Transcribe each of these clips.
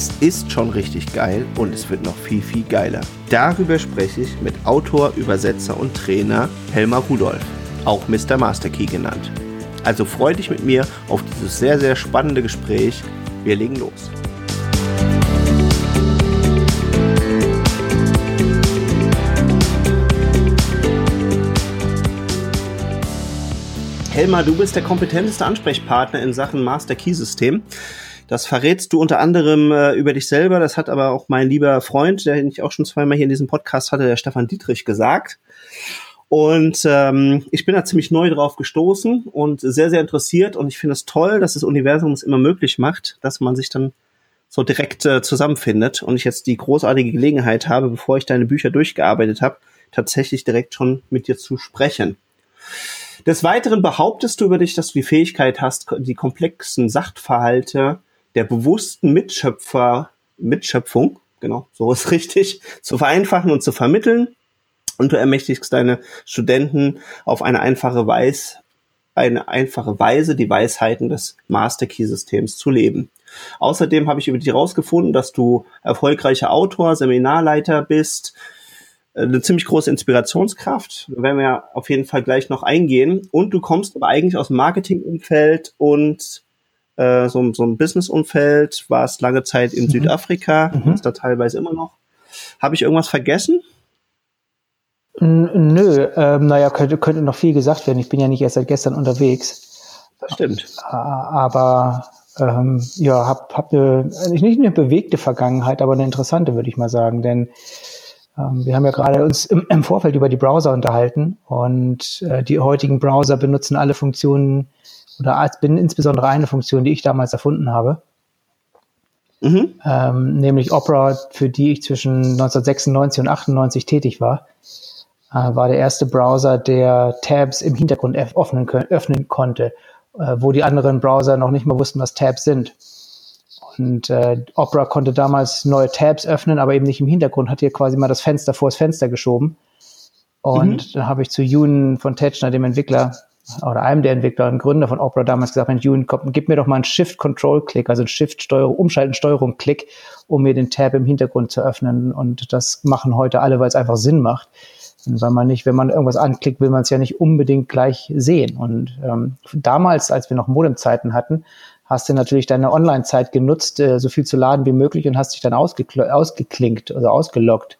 Es ist schon richtig geil und es wird noch viel, viel geiler. Darüber spreche ich mit Autor, Übersetzer und Trainer Helmar Rudolf, auch Mr. Masterkey genannt. Also freu dich mit mir auf dieses sehr, sehr spannende Gespräch. Wir legen los. Helmar, du bist der kompetenteste Ansprechpartner in Sachen Master Key System. Das verrätst du unter anderem äh, über dich selber. Das hat aber auch mein lieber Freund, den ich auch schon zweimal hier in diesem Podcast hatte, der Stefan Dietrich, gesagt. Und ähm, ich bin da ziemlich neu drauf gestoßen und sehr, sehr interessiert. Und ich finde es toll, dass das Universum es immer möglich macht, dass man sich dann so direkt äh, zusammenfindet. Und ich jetzt die großartige Gelegenheit habe, bevor ich deine Bücher durchgearbeitet habe, tatsächlich direkt schon mit dir zu sprechen. Des Weiteren behauptest du über dich, dass du die Fähigkeit hast, die komplexen Sachverhalte der bewussten Mitschöpfer, Mitschöpfung, genau, so ist richtig, zu vereinfachen und zu vermitteln. Und du ermächtigst deine Studenten auf eine einfache Weise, eine einfache Weise, die Weisheiten des Master Key Systems zu leben. Außerdem habe ich über dich herausgefunden, dass du erfolgreicher Autor, Seminarleiter bist, eine ziemlich große Inspirationskraft. Da werden wir auf jeden Fall gleich noch eingehen. Und du kommst aber eigentlich aus dem Marketingumfeld und äh, so, so ein Businessumfeld, warst lange Zeit in mhm. Südafrika, mhm. ist da teilweise immer noch. Habe ich irgendwas vergessen? Nö, ähm, naja, könnte, könnte noch viel gesagt werden. Ich bin ja nicht erst seit gestern unterwegs. Das stimmt. Aber ähm, ja, hab, hab eine, nicht eine bewegte Vergangenheit, aber eine interessante, würde ich mal sagen. Denn ähm, wir haben ja gerade uns im, im, Vorfeld über die Browser unterhalten und äh, die heutigen Browser benutzen alle Funktionen oder als, bin insbesondere eine Funktion, die ich damals erfunden habe. Mhm. Ähm, nämlich Opera, für die ich zwischen 1996 und 98 tätig war, äh, war der erste Browser, der Tabs im Hintergrund öffnen, öffnen konnte, äh, wo die anderen Browser noch nicht mal wussten, was Tabs sind. Und äh, Opera konnte damals neue Tabs öffnen, aber eben nicht im Hintergrund, hat hier quasi mal das Fenster vor das Fenster geschoben. Und mhm. dann habe ich zu Jun von Tetschner, dem Entwickler, oder einem der Entwickler und Gründer von Opera damals gesagt, Mensch, Jun, komm, gib mir doch mal einen Shift-Control-Klick, also einen Shift-Steuerung, Umschalten-Steuerung-Klick, um mir den Tab im Hintergrund zu öffnen. Und das machen heute alle, weil es einfach Sinn macht. Und weil man nicht, wenn man irgendwas anklickt, will man es ja nicht unbedingt gleich sehen. Und ähm, damals, als wir noch Modemzeiten hatten, hast du natürlich deine Online-Zeit genutzt, äh, so viel zu laden wie möglich und hast dich dann ausgeklinkt, also ausgeloggt.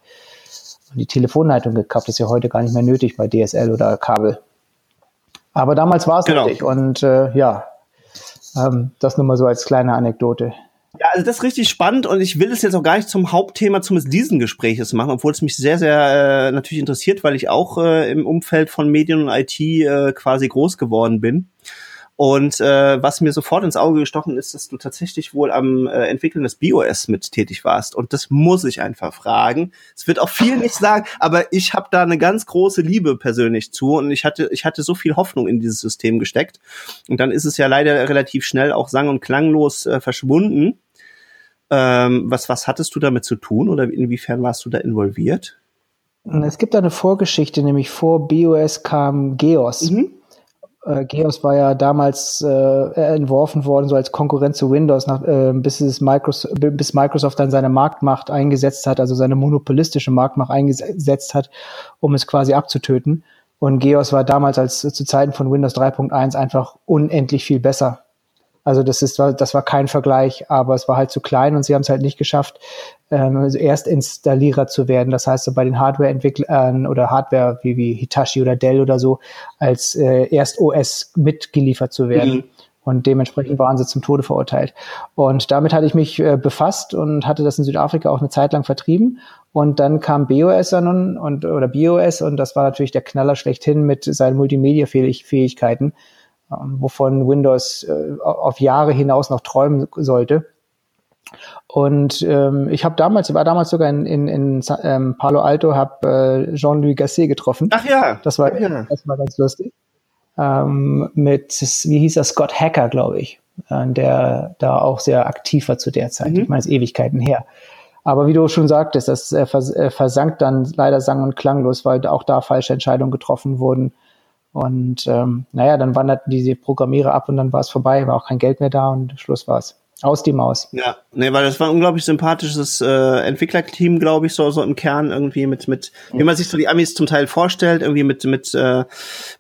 Und die Telefonleitung gekappt ist ja heute gar nicht mehr nötig bei DSL oder Kabel. Aber damals war es genau. nötig und äh, ja, ähm, das nur mal so als kleine Anekdote. Ja, also das ist richtig spannend und ich will es jetzt auch gar nicht zum Hauptthema zumindest diesen Gespräches machen, obwohl es mich sehr, sehr äh, natürlich interessiert, weil ich auch äh, im Umfeld von Medien und IT äh, quasi groß geworden bin. Und äh, was mir sofort ins Auge gestochen ist, dass du tatsächlich wohl am äh, Entwickeln des BOS mit tätig warst. Und das muss ich einfach fragen. Es wird auch viel nicht sagen, aber ich habe da eine ganz große Liebe persönlich zu und ich hatte, ich hatte so viel Hoffnung in dieses System gesteckt. Und dann ist es ja leider relativ schnell auch sang- und klanglos äh, verschwunden. Ähm, was, was hattest du damit zu tun oder inwiefern warst du da involviert? Es gibt eine Vorgeschichte, nämlich vor BOS kam Geos. Mhm äh, Geos war ja damals äh, entworfen worden, so als Konkurrent zu Windows, nach, äh, bis, es Microsoft, bis Microsoft dann seine Marktmacht eingesetzt hat, also seine monopolistische Marktmacht eingesetzt hat, um es quasi abzutöten. Und Geos war damals als zu Zeiten von Windows 3.1 einfach unendlich viel besser. Also das ist, das war kein Vergleich, aber es war halt zu klein und sie haben es halt nicht geschafft, ähm, also Erstinstallierer zu werden. Das heißt, so bei den Hardware-Entwicklern oder Hardware wie, wie Hitachi oder Dell oder so als äh, Erst-OS mitgeliefert zu werden. Mhm. Und dementsprechend waren sie zum Tode verurteilt. Und damit hatte ich mich äh, befasst und hatte das in Südafrika auch eine Zeit lang vertrieben. Und dann kam BOS an und, oder BOS und das war natürlich der Knaller schlechthin mit seinen Multimedia-Fähigkeiten. Ähm, wovon Windows äh, auf Jahre hinaus noch träumen sollte. Und ähm, ich habe damals, war damals sogar in, in, in ähm, Palo Alto, habe äh, Jean-Louis Gasset getroffen. Ach ja. Das war, ja. das war ganz lustig. Ähm, mit, wie hieß er, Scott Hacker, glaube ich, äh, der da auch sehr aktiv war zu der Zeit. Mhm. Ich meine, es Ewigkeiten her. Aber wie du schon sagtest, das äh, vers äh, versank dann leider sang- und klanglos, weil auch da falsche Entscheidungen getroffen wurden. Und ähm, naja, dann wanderten diese Programmierer ab und dann war es vorbei, war auch kein Geld mehr da und Schluss war es. Aus die Maus. Ja, nee, weil das war ein unglaublich sympathisches äh, Entwicklerteam, glaube ich, so, so im Kern irgendwie mit, mit, wie man sich so die Amis zum Teil vorstellt, irgendwie mit, mit äh,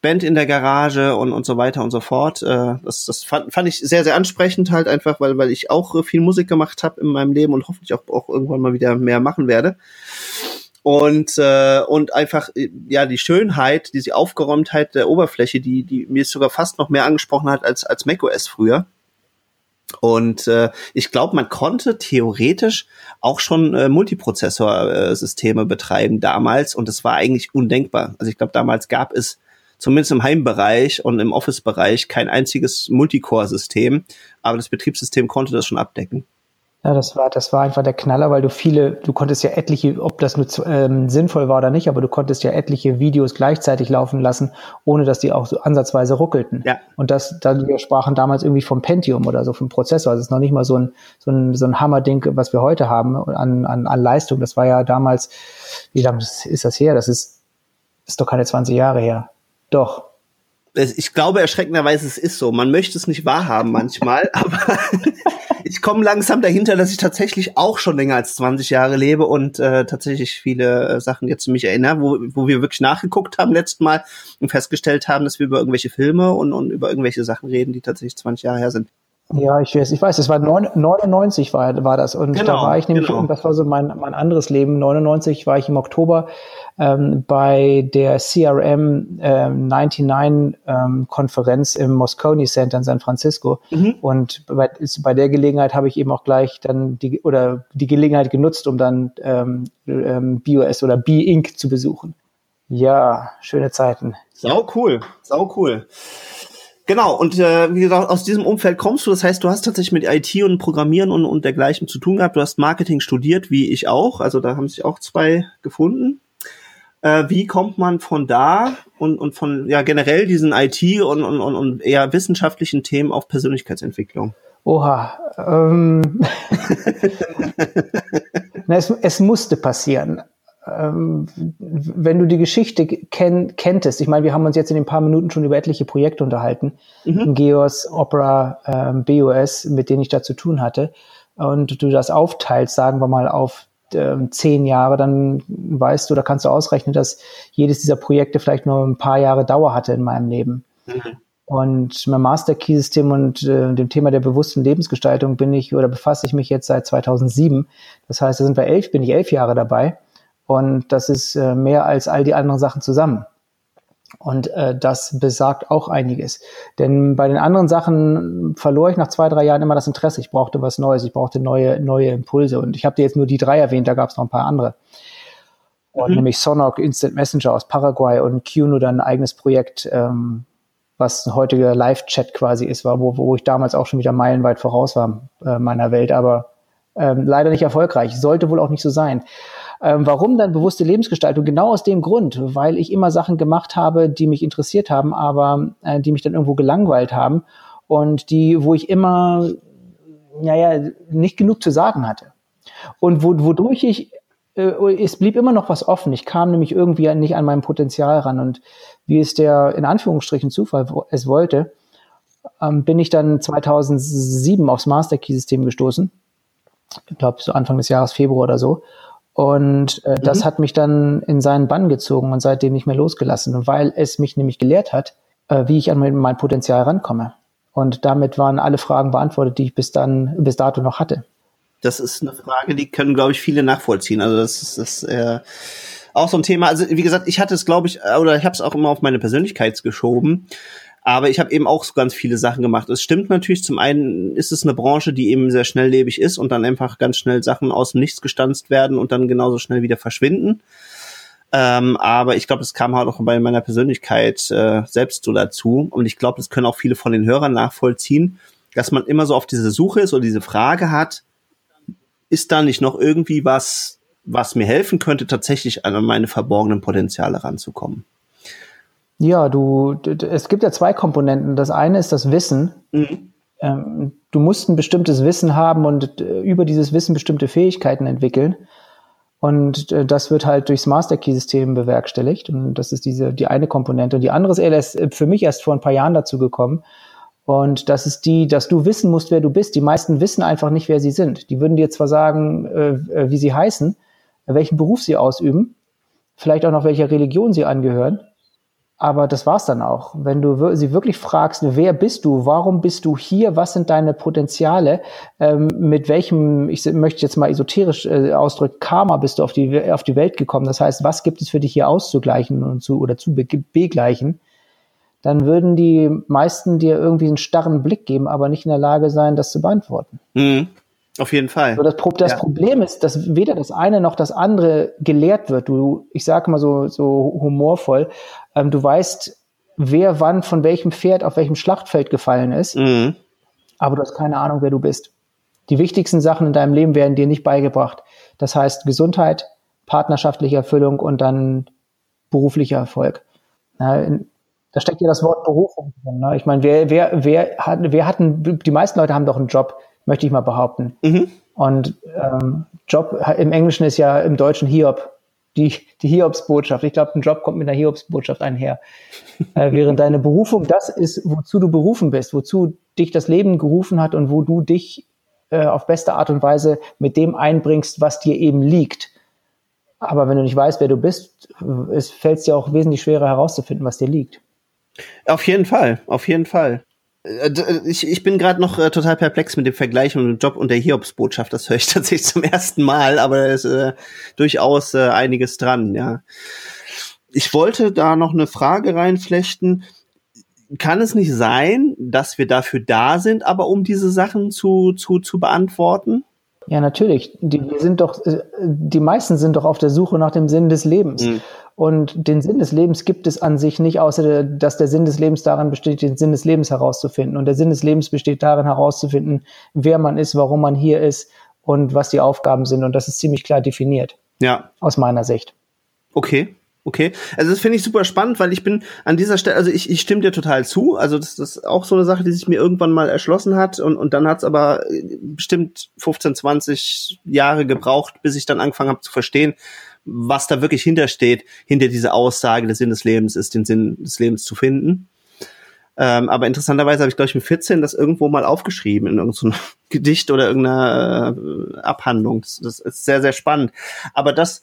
Band in der Garage und, und so weiter und so fort. Äh, das das fand, fand ich sehr, sehr ansprechend halt einfach, weil, weil ich auch viel Musik gemacht habe in meinem Leben und hoffentlich auch, auch irgendwann mal wieder mehr machen werde und äh, und einfach ja die Schönheit, diese Aufgeräumtheit der Oberfläche, die die mir sogar fast noch mehr angesprochen hat als als macOS früher. Und äh, ich glaube, man konnte theoretisch auch schon äh, Multiprozessor-Systeme betreiben damals und das war eigentlich undenkbar. Also ich glaube, damals gab es zumindest im Heimbereich und im Office-Bereich kein einziges Multicore-System, aber das Betriebssystem konnte das schon abdecken. Ja, das war, das war einfach der Knaller, weil du viele, du konntest ja etliche, ob das nur ähm, sinnvoll war oder nicht, aber du konntest ja etliche Videos gleichzeitig laufen lassen, ohne dass die auch so ansatzweise ruckelten. Ja. Und das, da wir sprachen damals irgendwie vom Pentium oder so vom Prozessor. Also es ist noch nicht mal so ein, so ein, so ein Hammerding, was wir heute haben an, an, an Leistung. Das war ja damals, wie lange ist das her? Das ist, ist doch keine 20 Jahre her. Doch. Ich glaube erschreckenderweise, es ist so. Man möchte es nicht wahrhaben manchmal, aber ich komme langsam dahinter, dass ich tatsächlich auch schon länger als 20 Jahre lebe und äh, tatsächlich viele äh, Sachen jetzt mich erinnere, wo, wo wir wirklich nachgeguckt haben letztes Mal und festgestellt haben, dass wir über irgendwelche Filme und, und über irgendwelche Sachen reden, die tatsächlich 20 Jahre her sind. Ja, ich weiß, ich weiß, es war 99 war, war das und genau, da war ich nämlich, genau. und das war so mein, mein anderes Leben. 99 war ich im Oktober ähm, bei der CRM ähm, 99 ähm, Konferenz im Moscone Center in San Francisco mhm. und bei, bei der Gelegenheit habe ich eben auch gleich dann die oder die Gelegenheit genutzt, um dann ähm, ähm, BOS oder B-Inc zu besuchen. Ja, schöne Zeiten. Sau cool, sau cool. Genau, und äh, wie gesagt, aus diesem Umfeld kommst du. Das heißt, du hast tatsächlich mit IT und Programmieren und, und dergleichen zu tun gehabt. Du hast Marketing studiert, wie ich auch. Also da haben sich auch zwei gefunden. Äh, wie kommt man von da und, und von ja generell diesen IT und, und, und eher wissenschaftlichen Themen auf Persönlichkeitsentwicklung? Oha. Ähm, Na, es, es musste passieren ähm, wenn du die Geschichte kenn kenntest, ich meine, wir haben uns jetzt in den paar Minuten schon über etliche Projekte unterhalten, mhm. Geos, Opera, ähm, BOS, mit denen ich da zu tun hatte, und du das aufteilst, sagen wir mal, auf ähm, zehn Jahre, dann weißt du, da kannst du ausrechnen, dass jedes dieser Projekte vielleicht nur ein paar Jahre Dauer hatte in meinem Leben. Mhm. Und mit Master Key System und äh, dem Thema der bewussten Lebensgestaltung bin ich oder befasse ich mich jetzt seit 2007. Das heißt, da sind wir elf, bin ich elf Jahre dabei. Und das ist äh, mehr als all die anderen Sachen zusammen. Und äh, das besagt auch einiges. Denn bei den anderen Sachen verlor ich nach zwei, drei Jahren immer das Interesse. Ich brauchte was Neues, ich brauchte neue, neue Impulse. Und ich habe dir jetzt nur die drei erwähnt, da gab es noch ein paar andere. Und mhm. nämlich Sonok Instant Messenger aus Paraguay und Kuno dann ein eigenes Projekt, ähm, was ein heutiger Live-Chat quasi ist, war, wo, wo ich damals auch schon wieder meilenweit voraus war äh, meiner Welt, aber ähm, leider nicht erfolgreich. Sollte wohl auch nicht so sein. Ähm, warum dann bewusste Lebensgestaltung? Genau aus dem Grund, weil ich immer Sachen gemacht habe, die mich interessiert haben, aber äh, die mich dann irgendwo gelangweilt haben und die, wo ich immer, naja, nicht genug zu sagen hatte. Und wo, wodurch ich, äh, es blieb immer noch was offen. Ich kam nämlich irgendwie nicht an mein Potenzial ran und wie es der in Anführungsstrichen Zufall es wollte, ähm, bin ich dann 2007 aufs Master Key System gestoßen. Ich glaube, so Anfang des Jahres Februar oder so. Und äh, mhm. das hat mich dann in seinen Bann gezogen und seitdem nicht mehr losgelassen, weil es mich nämlich gelehrt hat, äh, wie ich an mein, mein Potenzial rankomme. Und damit waren alle Fragen beantwortet, die ich bis dann, bis dato noch hatte. Das ist eine Frage, die können, glaube ich, viele nachvollziehen. Also das ist, das, äh, auch so ein Thema. Also wie gesagt, ich hatte es, glaube ich, oder ich habe es auch immer auf meine Persönlichkeit geschoben. Aber ich habe eben auch so ganz viele Sachen gemacht. Es stimmt natürlich, zum einen ist es eine Branche, die eben sehr schnelllebig ist und dann einfach ganz schnell Sachen aus dem Nichts gestanzt werden und dann genauso schnell wieder verschwinden. Ähm, aber ich glaube, es kam halt auch bei meiner Persönlichkeit äh, selbst so dazu. Und ich glaube, das können auch viele von den Hörern nachvollziehen, dass man immer so auf diese Suche ist oder diese Frage hat, ist da nicht noch irgendwie was, was mir helfen könnte, tatsächlich an meine verborgenen Potenziale ranzukommen? Ja, du, es gibt ja zwei Komponenten. Das eine ist das Wissen. Mhm. Ähm, du musst ein bestimmtes Wissen haben und äh, über dieses Wissen bestimmte Fähigkeiten entwickeln. Und äh, das wird halt durchs Master Key System bewerkstelligt. Und das ist diese, die eine Komponente. Und die andere ist, ist für mich erst vor ein paar Jahren dazu gekommen. Und das ist die, dass du wissen musst, wer du bist. Die meisten wissen einfach nicht, wer sie sind. Die würden dir zwar sagen, äh, äh wie sie heißen, welchen Beruf sie ausüben, vielleicht auch noch welcher Religion sie angehören, aber das war's dann auch. Wenn du sie wirklich fragst, wer bist du, warum bist du hier, was sind deine Potenziale, ähm, mit welchem, ich möchte jetzt mal esoterisch äh, ausdrücken, Karma bist du auf die, auf die Welt gekommen. Das heißt, was gibt es für dich hier auszugleichen und zu, oder zu begleichen? Dann würden die meisten dir irgendwie einen starren Blick geben, aber nicht in der Lage sein, das zu beantworten. Mhm. Auf jeden Fall. So, das, das ja. Problem ist, dass weder das eine noch das andere gelehrt wird. Du, ich sage mal so, so humorvoll, ähm, du weißt, wer wann von welchem Pferd auf welchem Schlachtfeld gefallen ist, mhm. aber du hast keine Ahnung, wer du bist. Die wichtigsten Sachen in deinem Leben werden dir nicht beigebracht. Das heißt Gesundheit, partnerschaftliche Erfüllung und dann beruflicher Erfolg. Na, in, da steckt ja das Wort Berufung drin. Ne? Ich meine, wer, wer, wer hat, wer hatten, die meisten Leute haben doch einen Job möchte ich mal behaupten. Mhm. Und ähm, Job im Englischen ist ja im Deutschen Hiob, die, die Hiobsbotschaft. Ich glaube, ein Job kommt mit einer Hiobsbotschaft einher. äh, während deine Berufung das ist, wozu du berufen bist, wozu dich das Leben gerufen hat und wo du dich äh, auf beste Art und Weise mit dem einbringst, was dir eben liegt. Aber wenn du nicht weißt, wer du bist, es fällt dir auch wesentlich schwerer herauszufinden, was dir liegt. Auf jeden Fall, auf jeden Fall. Äh, äh, ich, ich bin gerade noch äh, total perplex mit dem Vergleich und dem Job und der Hiobsbotschaft. Das höre ich tatsächlich zum ersten Mal, aber da ist äh, durchaus äh, einiges dran, ja. Ich wollte da noch eine Frage reinflechten. Kann es nicht sein, dass wir dafür da sind, aber um diese Sachen zu, zu, zu beantworten? Ja, natürlich. Die, wir sind doch, äh, die meisten sind doch auf der Suche nach dem Sinn des Lebens. Mhm. Und den Sinn des Lebens gibt es an sich nicht, außer dass der Sinn des Lebens daran besteht, den Sinn des Lebens herauszufinden. Und der Sinn des Lebens besteht darin herauszufinden, wer man ist, warum man hier ist und was die Aufgaben sind. Und das ist ziemlich klar definiert. Ja. Aus meiner Sicht. Okay. Okay, also das finde ich super spannend, weil ich bin an dieser Stelle, also ich, ich stimme dir total zu. Also das, das ist auch so eine Sache, die sich mir irgendwann mal erschlossen hat und, und dann hat es aber bestimmt 15, 20 Jahre gebraucht, bis ich dann angefangen habe zu verstehen, was da wirklich hintersteht, hinter dieser Aussage, der Sinn des Lebens ist, den Sinn des Lebens zu finden. Ähm, aber interessanterweise habe ich, glaube ich, mit 14 das irgendwo mal aufgeschrieben in irgendeinem Gedicht oder irgendeiner äh, Abhandlung. Das, das, ist sehr, sehr spannend. Aber das,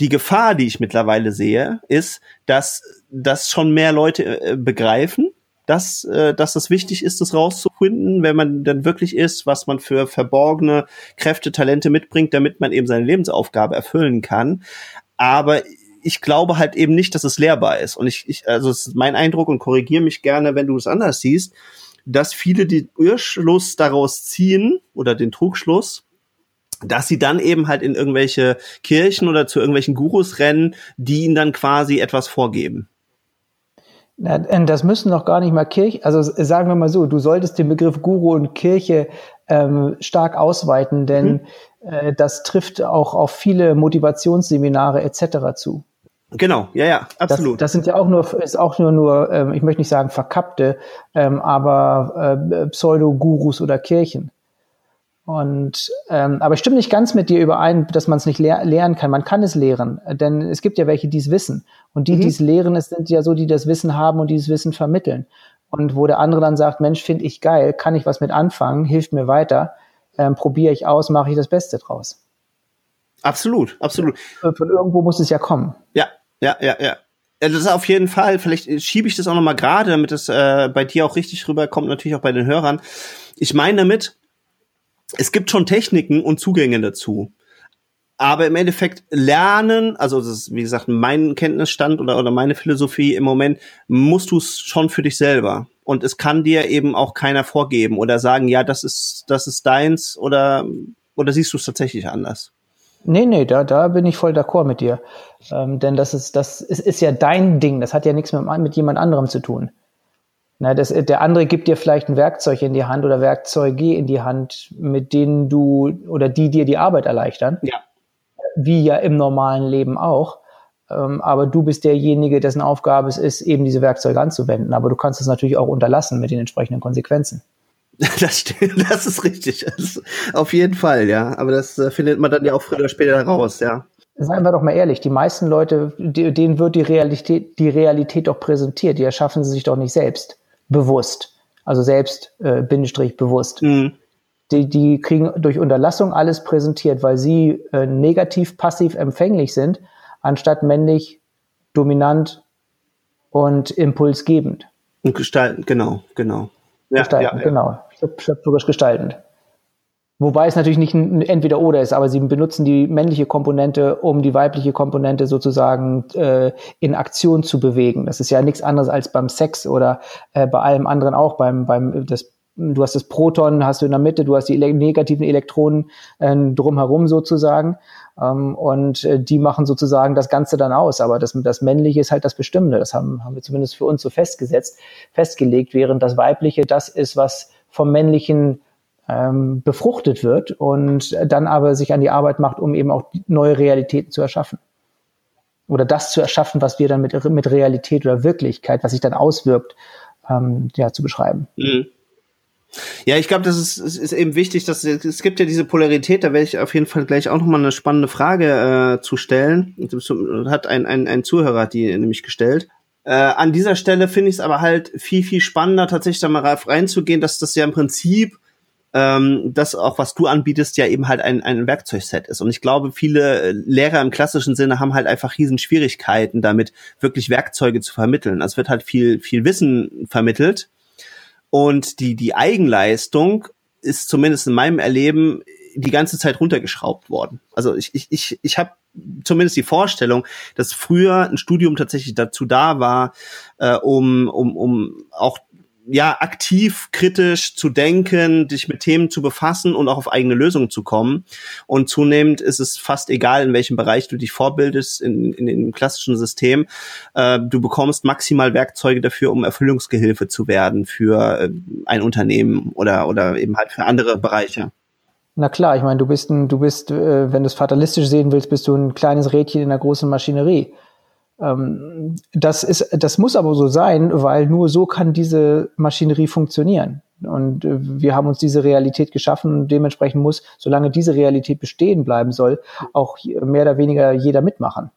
die Gefahr, die ich mittlerweile sehe, ist, dass das schon mehr Leute äh, begreifen dass, äh, dass es wichtig ist, das rauszufinden, wenn man dann wirklich ist, was man für verborgene Kräfte, Talente mitbringt, damit man eben seine Lebensaufgabe erfüllen kann. Aber ich glaube halt eben nicht, dass es lehrbar ist. Und ich, ich also es ist mein Eindruck und korrigiere mich gerne, wenn du es anders siehst, dass viele den Irrschluss daraus ziehen oder den Trugschluss, dass sie dann eben halt in irgendwelche Kirchen oder zu irgendwelchen Gurus rennen, die ihnen dann quasi etwas vorgeben. Das müssen noch gar nicht mal Kirche, also sagen wir mal so, du solltest den Begriff Guru und Kirche ähm, stark ausweiten, denn mhm. äh, das trifft auch auf viele Motivationsseminare etc. zu. Genau, ja, ja, absolut. Das, das sind ja auch nur, ist auch nur, nur ähm, ich möchte nicht sagen verkappte, ähm, aber äh, Pseudo-Gurus oder Kirchen. Und ähm, aber ich stimme nicht ganz mit dir überein, dass man es nicht lehr lernen kann. Man kann es lehren, denn es gibt ja welche, die es wissen. Und die, mhm. die es lehren, es sind ja so, die das Wissen haben und dieses Wissen vermitteln. Und wo der andere dann sagt, Mensch, finde ich geil, kann ich was mit anfangen, hilft mir weiter, ähm, probiere ich aus, mache ich das Beste draus. Absolut, absolut. Von irgendwo muss es ja kommen. Ja, ja, ja, ja. Das ist auf jeden Fall, vielleicht schiebe ich das auch nochmal gerade, damit es äh, bei dir auch richtig rüberkommt, natürlich auch bei den Hörern. Ich meine damit, es gibt schon Techniken und Zugänge dazu. Aber im Endeffekt lernen, also das ist, wie gesagt, mein Kenntnisstand oder, oder meine Philosophie im Moment, musst du es schon für dich selber. Und es kann dir eben auch keiner vorgeben oder sagen, ja, das ist, das ist deins oder, oder siehst du es tatsächlich anders? Nee, nee, da, da bin ich voll d'accord mit dir. Ähm, denn das ist, das ist, ist ja dein Ding. Das hat ja nichts mit, mit jemand anderem zu tun. Na, das, der andere gibt dir vielleicht ein Werkzeug in die Hand oder Werkzeuge in die Hand, mit denen du oder die dir die Arbeit erleichtern. Ja. Wie ja im normalen Leben auch. Ähm, aber du bist derjenige, dessen Aufgabe es ist, eben diese Werkzeuge anzuwenden. Aber du kannst es natürlich auch unterlassen mit den entsprechenden Konsequenzen. Das stimmt, das ist richtig. Das ist auf jeden Fall, ja. Aber das äh, findet man dann ja auch früher oder später raus, ja. Seien wir doch mal ehrlich, die meisten Leute, denen wird die Realität, die Realität doch präsentiert, die erschaffen sie sich doch nicht selbst bewusst. also selbst äh, Bindestrich bewusst. Mhm. Die, die kriegen durch Unterlassung alles präsentiert, weil sie äh, negativ passiv empfänglich sind, anstatt männlich dominant und impulsgebend. Und gestalten, genau, genau. Ja, gestalten, ja, ja. genau. Schöpferisch gestaltend. Wobei es natürlich nicht ein Entweder-Oder ist, aber sie benutzen die männliche Komponente, um die weibliche Komponente sozusagen äh, in Aktion zu bewegen. Das ist ja nichts anderes als beim Sex oder äh, bei allem anderen auch. Beim, beim das, du hast das Proton, hast du in der Mitte, du hast die ele negativen Elektronen äh, drumherum sozusagen. Ähm, und äh, die machen sozusagen das Ganze dann aus. Aber das, das Männliche ist halt das Bestimmende. Das haben, haben wir zumindest für uns so festgesetzt, festgelegt, während das Weibliche das ist, was vom Männlichen ähm, befruchtet wird und dann aber sich an die Arbeit macht, um eben auch neue Realitäten zu erschaffen. Oder das zu erschaffen, was wir dann mit, mit Realität oder Wirklichkeit, was sich dann auswirkt, ähm, ja, zu beschreiben. Mhm. Ja, ich glaube, das ist, ist eben wichtig, dass es gibt ja diese Polarität, da werde ich auf jeden Fall gleich auch nochmal eine spannende Frage äh, zu stellen. Hat ein, ein, ein Zuhörer die nämlich gestellt. Äh, an dieser Stelle finde ich es aber halt viel, viel spannender, tatsächlich da mal reinzugehen, dass das ja im Prinzip ähm, das auch, was du anbietest, ja eben halt ein, ein Werkzeugset ist. Und ich glaube, viele Lehrer im klassischen Sinne haben halt einfach riesen Schwierigkeiten damit, wirklich Werkzeuge zu vermitteln. Es wird halt viel, viel Wissen vermittelt. Und die, die Eigenleistung ist zumindest in meinem Erleben die ganze Zeit runtergeschraubt worden. Also ich, ich, ich, ich habe zumindest die Vorstellung, dass früher ein Studium tatsächlich dazu da war, äh, um, um, um auch ja, aktiv kritisch zu denken, dich mit Themen zu befassen und auch auf eigene Lösungen zu kommen. Und zunehmend ist es fast egal, in welchem Bereich du dich vorbildest, in, in dem klassischen System. Äh, du bekommst maximal Werkzeuge dafür, um Erfüllungsgehilfe zu werden für äh, ein Unternehmen oder, oder eben halt für andere Bereiche. Na klar, ich meine, du bist ein, du bist, äh, wenn du es fatalistisch sehen willst, bist du ein kleines Rädchen in einer großen Maschinerie. Ähm, das ist, das muss aber so sein, weil nur so kann diese Maschinerie funktionieren. Und äh, wir haben uns diese Realität geschaffen und dementsprechend muss, solange diese Realität bestehen bleiben soll, auch mehr oder weniger jeder mitmachen.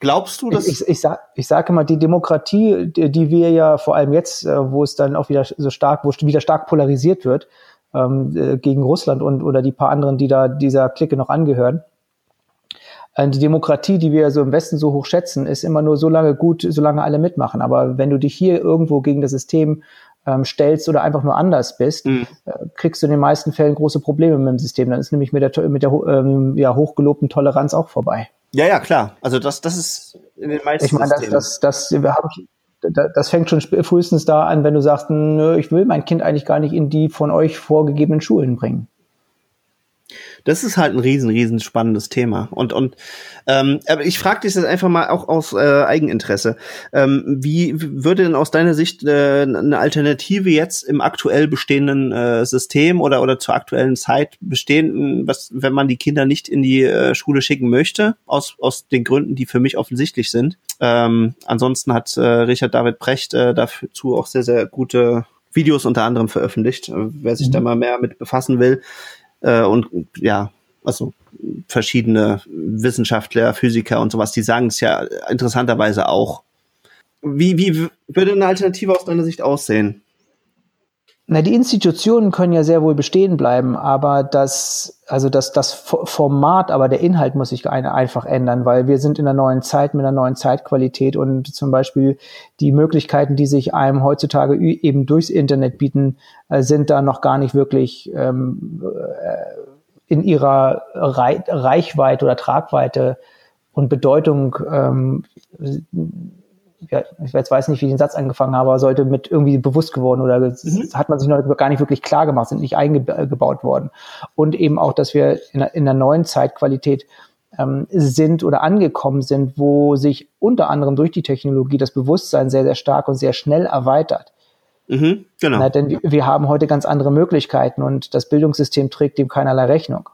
Glaubst du, dass ich, ich, ich, sag, ich sage mal, die Demokratie, die, die wir ja vor allem jetzt, äh, wo es dann auch wieder so stark, wo wieder stark polarisiert wird ähm, äh, gegen Russland und oder die paar anderen, die da dieser Clique noch angehören, die Demokratie, die wir so im Westen so hoch schätzen, ist immer nur so lange gut, solange alle mitmachen. Aber wenn du dich hier irgendwo gegen das System ähm, stellst oder einfach nur anders bist, mhm. äh, kriegst du in den meisten Fällen große Probleme mit dem System. Dann ist nämlich mit der, mit der ähm, ja, hochgelobten Toleranz auch vorbei. Ja, ja, klar. Also das, das ist in den meisten Ich meine, das, das, das, das habe ich das fängt schon frühestens da an, wenn du sagst, nö, ich will mein Kind eigentlich gar nicht in die von euch vorgegebenen Schulen bringen. Das ist halt ein riesen, riesen spannendes Thema. Und, und ähm, aber ich frage dich jetzt einfach mal auch aus äh, Eigeninteresse. Ähm, wie würde denn aus deiner Sicht äh, eine Alternative jetzt im aktuell bestehenden äh, System oder, oder zur aktuellen Zeit bestehen, was, wenn man die Kinder nicht in die äh, Schule schicken möchte, aus, aus den Gründen, die für mich offensichtlich sind? Ähm, ansonsten hat äh, Richard David Precht äh, dazu auch sehr, sehr gute Videos unter anderem veröffentlicht. Äh, wer sich mhm. da mal mehr mit befassen will, äh, und ja, also verschiedene Wissenschaftler, Physiker und sowas, die sagen es ja interessanterweise auch. Wie, wie würde eine Alternative aus deiner Sicht aussehen? Na, die Institutionen können ja sehr wohl bestehen bleiben, aber das, also das, das Format, aber der Inhalt muss sich einfach ändern, weil wir sind in einer neuen Zeit mit einer neuen Zeitqualität und zum Beispiel die Möglichkeiten, die sich einem heutzutage eben durchs Internet bieten, äh, sind da noch gar nicht wirklich ähm, äh, in ihrer Reichweite oder Tragweite und Bedeutung ähm, ja, ich jetzt weiß nicht, wie ich den Satz angefangen habe, aber sollte mit irgendwie bewusst geworden oder mhm. hat man sich noch gar nicht wirklich klar gemacht, sind nicht eingebaut worden. Und eben auch, dass wir in, in der neuen Zeitqualität ähm, sind oder angekommen sind, wo sich unter anderem durch die Technologie das Bewusstsein sehr, sehr stark und sehr schnell erweitert. Mhm, genau. Na, denn wir haben heute ganz andere Möglichkeiten und das Bildungssystem trägt dem keinerlei Rechnung.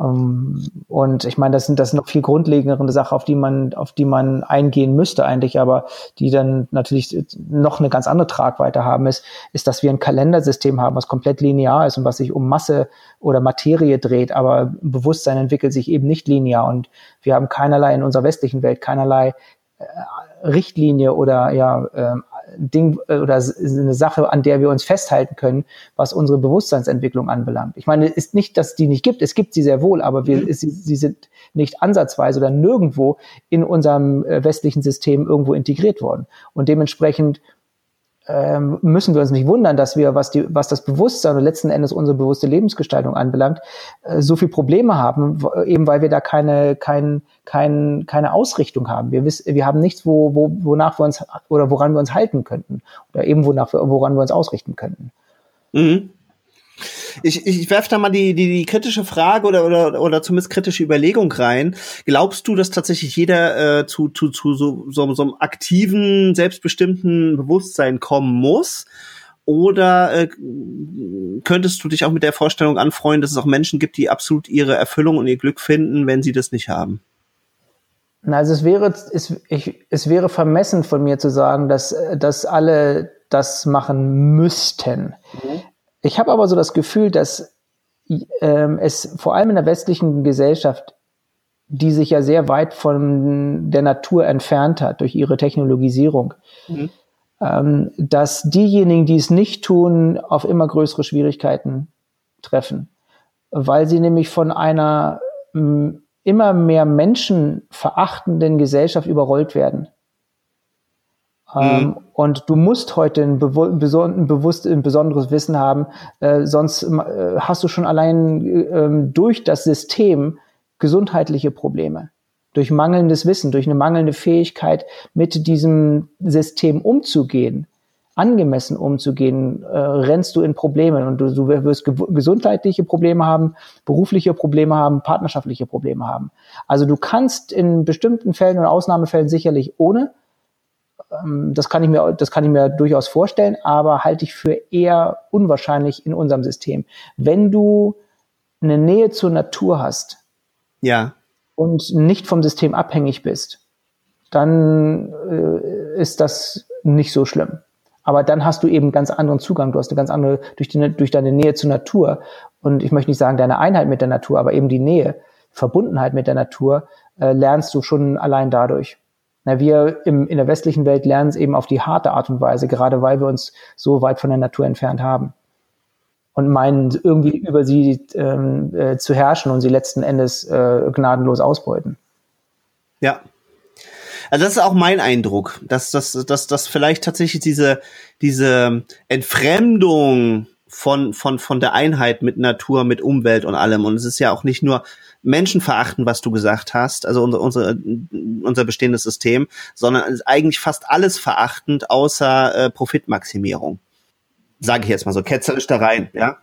Ähm, und ich meine, das sind das sind noch viel grundlegendere Sachen, auf die man, auf die man eingehen müsste eigentlich, aber die dann natürlich noch eine ganz andere Tragweite haben, ist, ist, dass wir ein Kalendersystem haben, was komplett linear ist und was sich um Masse oder Materie dreht, aber Bewusstsein entwickelt sich eben nicht linear und wir haben keinerlei in unserer westlichen Welt keinerlei Richtlinie oder ja äh, Ding äh, oder eine Sache, an der wir uns festhalten können, was unsere Bewusstseinsentwicklung anbelangt. Ich meine, ist nicht, dass die nicht gibt, es gibt sie sehr wohl, aber wir, mhm. sie, sie sind nicht ansatzweise oder nirgendwo in unserem äh, westlichen System irgendwo integriert worden. Und dementsprechend ähm, müssen wir uns nicht wundern, dass wir, was, die, was das Bewusstsein und letzten Endes unsere bewusste Lebensgestaltung anbelangt, äh, so viel Probleme haben, eben weil wir da keine, kein, kein, keine Ausrichtung haben. Wir, wissen, wir haben nichts, wo, wo, wonach wir uns oder woran wir uns halten könnten oder eben wonach wir, woran wir uns ausrichten könnten. Mhm. Ich, ich werfe da mal die, die, die kritische Frage oder, oder, oder zumindest kritische Überlegung rein. Glaubst du, dass tatsächlich jeder äh, zu, zu, zu so, so, so einem aktiven, selbstbestimmten Bewusstsein kommen muss? Oder äh, könntest du dich auch mit der Vorstellung anfreuen, dass es auch Menschen gibt, die absolut ihre Erfüllung und ihr Glück finden, wenn sie das nicht haben? Also es wäre, es, ich, es wäre vermessen von mir zu sagen, dass, dass alle das machen müssten. Mhm. Ich habe aber so das Gefühl, dass ähm, es vor allem in der westlichen Gesellschaft, die sich ja sehr weit von der Natur entfernt hat durch ihre Technologisierung, mhm. ähm, dass diejenigen, die es nicht tun, auf immer größere Schwierigkeiten treffen, weil sie nämlich von einer immer mehr menschenverachtenden Gesellschaft überrollt werden. Mhm. Ähm, und du musst heute ein, bewu ein, bewusst, ein besonderes Wissen haben, äh, sonst äh, hast du schon allein äh, durch das System gesundheitliche Probleme. Durch mangelndes Wissen, durch eine mangelnde Fähigkeit, mit diesem System umzugehen, angemessen umzugehen, äh, rennst du in Probleme und du, du wirst ge gesundheitliche Probleme haben, berufliche Probleme haben, partnerschaftliche Probleme haben. Also du kannst in bestimmten Fällen und Ausnahmefällen sicherlich ohne, das kann ich mir, das kann ich mir durchaus vorstellen, aber halte ich für eher unwahrscheinlich in unserem System. Wenn du eine Nähe zur Natur hast, ja, und nicht vom System abhängig bist, dann äh, ist das nicht so schlimm. Aber dann hast du eben ganz anderen Zugang. Du hast eine ganz andere, durch, die, durch deine Nähe zur Natur. Und ich möchte nicht sagen deine Einheit mit der Natur, aber eben die Nähe, Verbundenheit mit der Natur, äh, lernst du schon allein dadurch. Na, wir im, in der westlichen Welt lernen es eben auf die harte Art und Weise, gerade weil wir uns so weit von der Natur entfernt haben. Und meinen, irgendwie über sie ähm, äh, zu herrschen und sie letzten Endes äh, gnadenlos ausbeuten. Ja. Also das ist auch mein Eindruck, dass, dass, dass, dass vielleicht tatsächlich diese, diese Entfremdung von, von, von der Einheit mit Natur, mit Umwelt und allem. Und es ist ja auch nicht nur Menschen verachten, was du gesagt hast, also unser, unser, unser bestehendes System, sondern eigentlich fast alles verachtend außer äh, Profitmaximierung. Sage ich jetzt mal so, ketzerisch da rein, ja.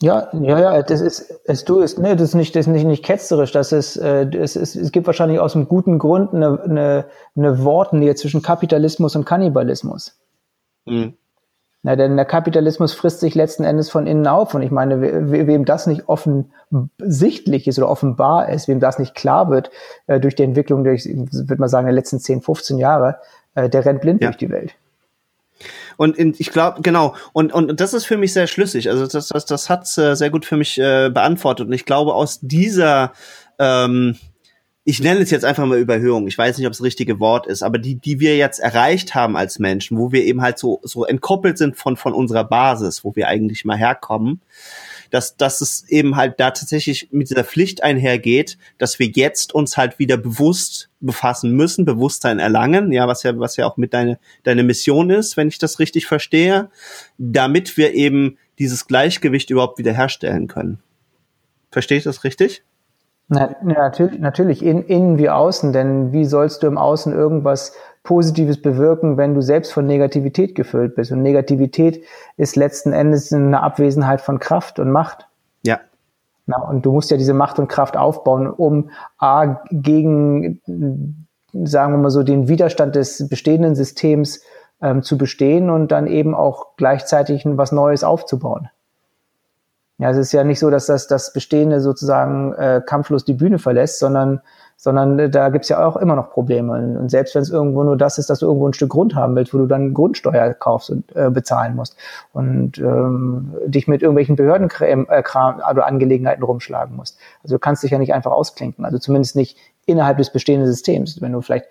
Ja, ja, ja, das ist, es du ist, ne, das ist nicht, das ist nicht, nicht ketzerisch, das ist, äh, es ist, es gibt wahrscheinlich aus einem guten Grund eine, eine, eine Wortnähe zwischen Kapitalismus und Kannibalismus. Mhm. Na, denn der Kapitalismus frisst sich letzten Endes von innen auf. Und ich meine, we wem das nicht offensichtlich ist oder offenbar ist, wem das nicht klar wird, äh, durch die Entwicklung, durch, würde man sagen, der letzten 10, 15 Jahre, äh, der rennt blind ja. durch die Welt. Und in, ich glaube, genau, und, und das ist für mich sehr schlüssig. Also das, das, das hat äh, sehr gut für mich äh, beantwortet. Und ich glaube, aus dieser ähm, ich nenne es jetzt einfach mal Überhöhung. Ich weiß nicht, ob es das richtige Wort ist, aber die, die wir jetzt erreicht haben als Menschen, wo wir eben halt so, so entkoppelt sind von, von unserer Basis, wo wir eigentlich mal herkommen, dass, dass es eben halt da tatsächlich mit dieser Pflicht einhergeht, dass wir jetzt uns halt wieder bewusst befassen müssen, Bewusstsein erlangen, ja, was ja, was ja auch mit deine, deine Mission ist, wenn ich das richtig verstehe, damit wir eben dieses Gleichgewicht überhaupt wieder herstellen können. Verstehe ich das richtig? Na, natürlich, natürlich in, innen wie außen, denn wie sollst du im Außen irgendwas Positives bewirken, wenn du selbst von Negativität gefüllt bist? Und Negativität ist letzten Endes eine Abwesenheit von Kraft und Macht. Ja. Na, und du musst ja diese Macht und Kraft aufbauen, um A, gegen, sagen wir mal so, den Widerstand des bestehenden Systems ähm, zu bestehen und dann eben auch gleichzeitig was Neues aufzubauen. Ja, es ist ja nicht so, dass das, das Bestehende sozusagen äh, kampflos die Bühne verlässt, sondern, sondern äh, da gibt's ja auch immer noch Probleme. Und selbst wenn es irgendwo nur das ist, dass du irgendwo ein Stück Grund haben willst, wo du dann Grundsteuer kaufst und äh, bezahlen musst und ähm, dich mit irgendwelchen Behördenkram äh, oder Angelegenheiten rumschlagen musst. Also du kannst dich ja nicht einfach ausklinken, also zumindest nicht innerhalb des bestehenden Systems. Wenn du vielleicht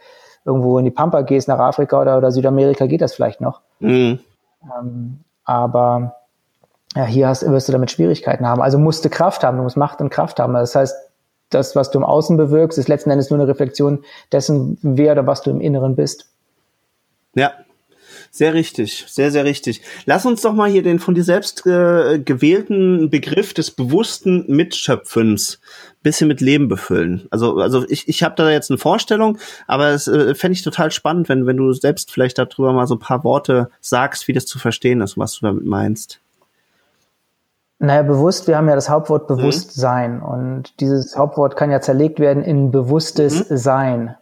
irgendwo in die Pampa gehst, nach Afrika oder, oder Südamerika, geht das vielleicht noch. Mhm. Ähm, aber ja, hier hast, wirst du damit Schwierigkeiten haben. Also musst du Kraft haben, du musst Macht und Kraft haben. Das heißt, das, was du im Außen bewirkst, ist letzten Endes nur eine Reflexion dessen, wer oder was du im Inneren bist. Ja, sehr richtig, sehr, sehr richtig. Lass uns doch mal hier den von dir selbst äh, gewählten Begriff des bewussten Mitschöpfens bisschen mit Leben befüllen. Also, also ich, ich habe da jetzt eine Vorstellung, aber es äh, fände ich total spannend, wenn, wenn du selbst vielleicht darüber mal so ein paar Worte sagst, wie das zu verstehen ist, was du damit meinst. Naja, bewusst, wir haben ja das Hauptwort mhm. Bewusstsein mhm. und dieses Hauptwort kann ja zerlegt werden in bewusstes mhm. Sein.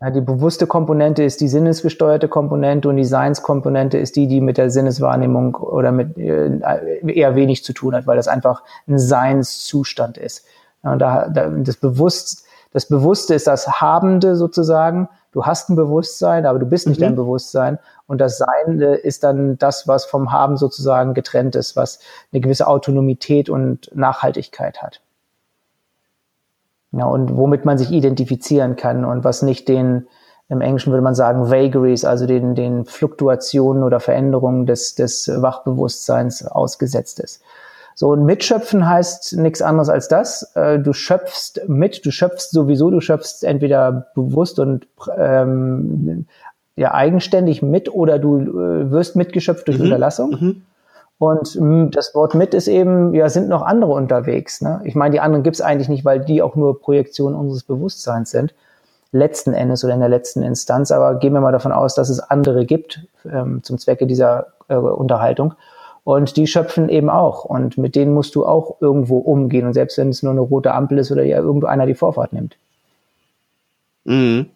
Ja, die bewusste Komponente ist die sinnesgesteuerte Komponente und die Seinskomponente ist die, die mit der Sinneswahrnehmung oder mit äh, eher wenig zu tun hat, weil das einfach ein Seinszustand ist. Ja, und da, da, das Bewusst, das Bewusste ist das Habende sozusagen. Du hast ein Bewusstsein, aber du bist nicht mhm. dein Bewusstsein. Und das Sein ist dann das, was vom Haben sozusagen getrennt ist, was eine gewisse Autonomität und Nachhaltigkeit hat. Ja, und womit man sich identifizieren kann und was nicht den, im Englischen würde man sagen, Vagaries, also den, den Fluktuationen oder Veränderungen des, des Wachbewusstseins ausgesetzt ist. So, und mitschöpfen heißt nichts anderes als das. Äh, du schöpfst mit, du schöpfst sowieso, du schöpfst entweder bewusst und ähm, ja, eigenständig mit oder du äh, wirst mitgeschöpft durch mhm. Unterlassung. Mhm. Und mh, hm, das Wort mit ist eben, ja, sind noch andere unterwegs. Ne? Ich meine, die anderen gibt's eigentlich nicht, weil die auch nur Projektionen unseres Bewusstseins sind, letzten Endes oder in der letzten Instanz. Aber gehen wir mal davon aus, dass es andere gibt ähm, zum Zwecke dieser äh, Unterhaltung. Und die schöpfen eben auch. Und mit denen musst du auch irgendwo umgehen. Und selbst wenn es nur eine rote Ampel ist oder ja irgendwo einer die Vorfahrt nimmt. Mhm.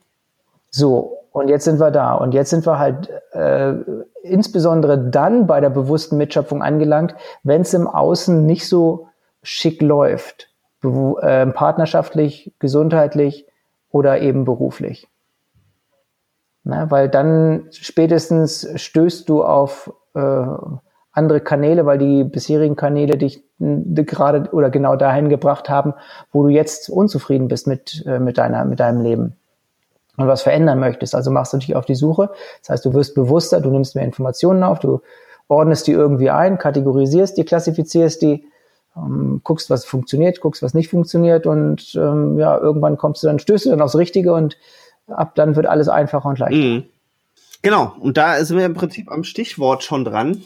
So, und jetzt sind wir da. Und jetzt sind wir halt äh, insbesondere dann bei der bewussten Mitschöpfung angelangt, wenn es im Außen nicht so schick läuft. Äh, partnerschaftlich, gesundheitlich oder eben beruflich. Na, weil dann spätestens stößt du auf äh, andere Kanäle, weil die bisherigen Kanäle dich gerade oder genau dahin gebracht haben, wo du jetzt unzufrieden bist mit, äh, mit, deiner, mit deinem Leben und was verändern möchtest. Also machst du dich auf die Suche. Das heißt, du wirst bewusster, du nimmst mehr Informationen auf, du ordnest die irgendwie ein, kategorisierst die, klassifizierst die, ähm, guckst, was funktioniert, guckst, was nicht funktioniert und ähm, ja, irgendwann kommst du dann, stößt du dann aufs Richtige und ab dann wird alles einfacher und leichter. Mhm. Genau, und da sind wir im Prinzip am Stichwort schon dran.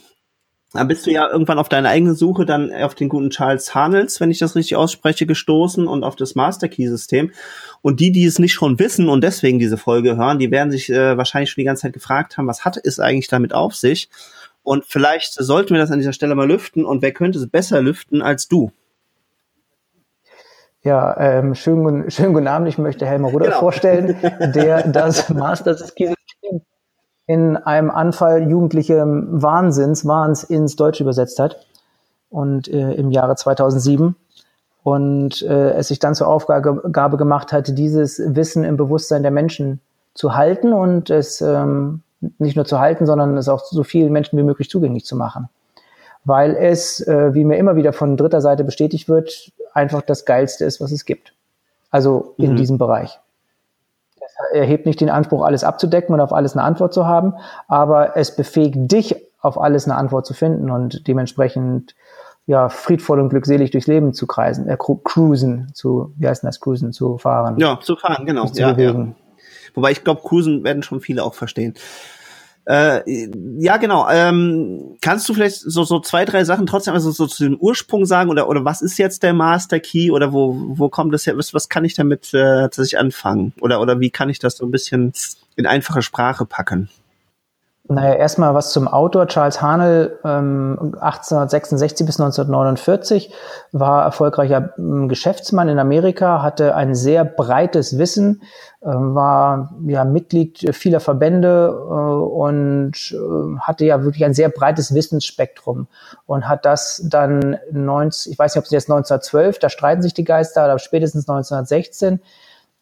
Dann bist du ja irgendwann auf deine eigene Suche dann auf den guten Charles Hanels, wenn ich das richtig ausspreche, gestoßen und auf das Master Key System. Und die, die es nicht schon wissen und deswegen diese Folge hören, die werden sich äh, wahrscheinlich schon die ganze Zeit gefragt haben, was hat es eigentlich damit auf sich? Und vielleicht sollten wir das an dieser Stelle mal lüften. Und wer könnte es besser lüften als du? Ja, ähm, schönen, schönen guten Abend. Ich möchte Helmer Rudolf genau. vorstellen, der das Master Key System in einem Anfall jugendlichen Wahnsinns, Wahns ins Deutsche übersetzt hat und äh, im Jahre 2007 und äh, es sich dann zur Aufgabe gemacht hat, dieses Wissen im Bewusstsein der Menschen zu halten und es ähm, nicht nur zu halten, sondern es auch so vielen Menschen wie möglich zugänglich zu machen. Weil es, äh, wie mir immer wieder von dritter Seite bestätigt wird, einfach das Geilste ist, was es gibt. Also in mhm. diesem Bereich erhebt nicht den Anspruch, alles abzudecken und auf alles eine Antwort zu haben, aber es befähigt dich, auf alles eine Antwort zu finden und dementsprechend ja, friedvoll und glückselig durchs Leben zu kreisen, äh, cruisen, zu, wie heißt das, cruisen, zu fahren. Ja, zu fahren, genau. Zu ja, bewegen. Ja. Wobei ich glaube, cruisen werden schon viele auch verstehen. Äh, ja, genau. Ähm, kannst du vielleicht so, so zwei, drei Sachen trotzdem also so zu dem Ursprung sagen oder, oder was ist jetzt der Master Key oder wo, wo kommt das her? Was, was kann ich damit äh, tatsächlich anfangen? Oder, oder wie kann ich das so ein bisschen in einfache Sprache packen? Naja, erstmal was zum Autor. Charles Hanel, ähm, 1866 bis 1949, war erfolgreicher ähm, Geschäftsmann in Amerika, hatte ein sehr breites Wissen, ähm, war ja Mitglied vieler Verbände äh, und äh, hatte ja wirklich ein sehr breites Wissensspektrum und hat das dann 19, ich weiß nicht, ob es jetzt 1912, da streiten sich die Geister, aber spätestens 1916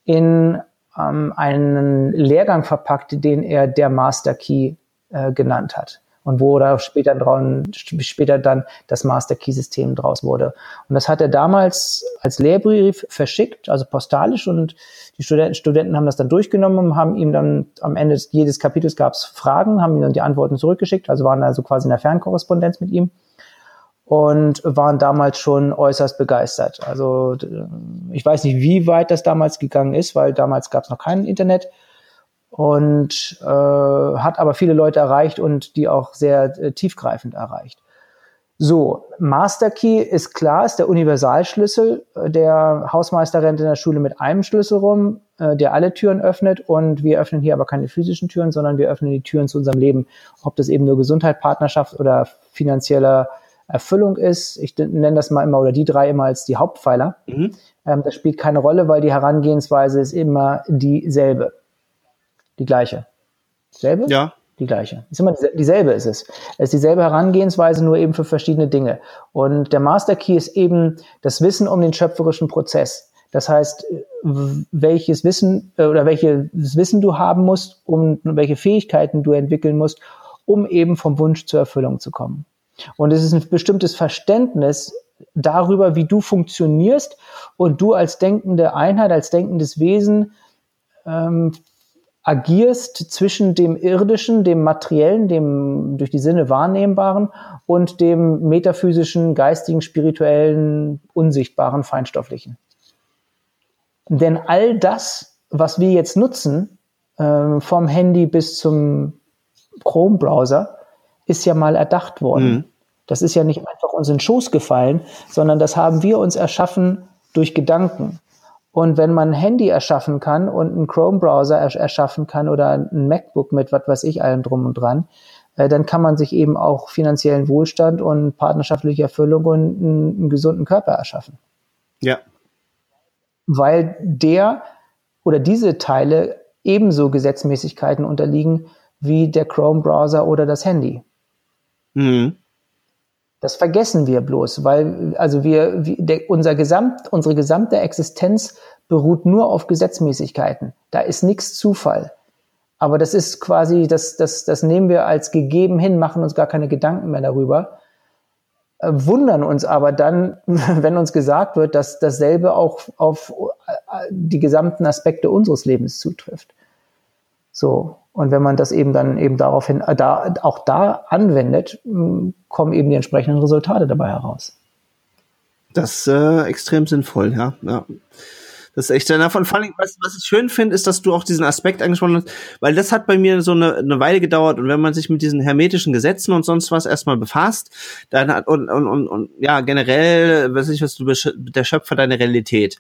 in ähm, einen Lehrgang verpackt, den er der Master Key äh, genannt hat. und wo da später, dran, später dann das Master Key System draus wurde. Und das hat er damals als Lehrbrief verschickt, also postalisch und die Studenten, Studenten haben das dann durchgenommen und haben ihm dann am Ende jedes Kapitels gab es Fragen, haben ihm dann die Antworten zurückgeschickt, also waren also quasi in der Fernkorrespondenz mit ihm und waren damals schon äußerst begeistert. Also ich weiß nicht, wie weit das damals gegangen ist, weil damals gab es noch kein Internet und äh, hat aber viele Leute erreicht und die auch sehr äh, tiefgreifend erreicht. So, Master Key ist klar, ist der Universalschlüssel. Der Hausmeister rennt in der Schule mit einem Schlüssel rum, äh, der alle Türen öffnet. Und wir öffnen hier aber keine physischen Türen, sondern wir öffnen die Türen zu unserem Leben. Ob das eben nur Gesundheit, Partnerschaft oder finanzieller Erfüllung ist. Ich nenne das mal immer oder die drei immer als die Hauptpfeiler. Mhm. Ähm, das spielt keine Rolle, weil die Herangehensweise ist immer dieselbe. Die gleiche. Selbe? Ja. Die gleiche. Ist immer dieselbe ist es. Es ist dieselbe Herangehensweise, nur eben für verschiedene Dinge. Und der Master Key ist eben das Wissen um den schöpferischen Prozess. Das heißt, welches Wissen äh, oder welches Wissen du haben musst, um welche Fähigkeiten du entwickeln musst, um eben vom Wunsch zur Erfüllung zu kommen. Und es ist ein bestimmtes Verständnis darüber, wie du funktionierst und du als denkende Einheit, als denkendes Wesen ähm, agierst zwischen dem irdischen, dem materiellen, dem durch die Sinne wahrnehmbaren und dem metaphysischen, geistigen, spirituellen, unsichtbaren, feinstofflichen. Denn all das, was wir jetzt nutzen, äh, vom Handy bis zum Chrome-Browser, ist ja mal erdacht worden. Mhm. Das ist ja nicht einfach uns in den Schoß gefallen, sondern das haben wir uns erschaffen durch Gedanken. Und wenn man ein Handy erschaffen kann und einen Chrome-Browser erschaffen kann oder ein MacBook mit was weiß ich allem drum und dran, äh, dann kann man sich eben auch finanziellen Wohlstand und partnerschaftliche Erfüllung und einen, einen gesunden Körper erschaffen. Ja. Weil der oder diese Teile ebenso Gesetzmäßigkeiten unterliegen wie der Chrome-Browser oder das Handy. Mhm. Das vergessen wir bloß, weil also wir, der, unser Gesamt, unsere gesamte Existenz beruht nur auf Gesetzmäßigkeiten. Da ist nichts Zufall. Aber das ist quasi, das, das, das nehmen wir als gegeben hin, machen uns gar keine Gedanken mehr darüber, äh, wundern uns aber dann, wenn uns gesagt wird, dass dasselbe auch auf äh, die gesamten Aspekte unseres Lebens zutrifft. So. Und wenn man das eben dann eben daraufhin, äh, da, auch da anwendet, kommen eben die entsprechenden Resultate dabei heraus. Das ist äh, extrem sinnvoll, ja. ja. Das ist echt davon. Vor allem, was, was ich schön finde, ist, dass du auch diesen Aspekt angesprochen hast, weil das hat bei mir so eine, eine Weile gedauert. Und wenn man sich mit diesen hermetischen Gesetzen und sonst was erstmal befasst, dann hat und, und, und, und ja generell, weiß ich was du der Schöpfer deine Realität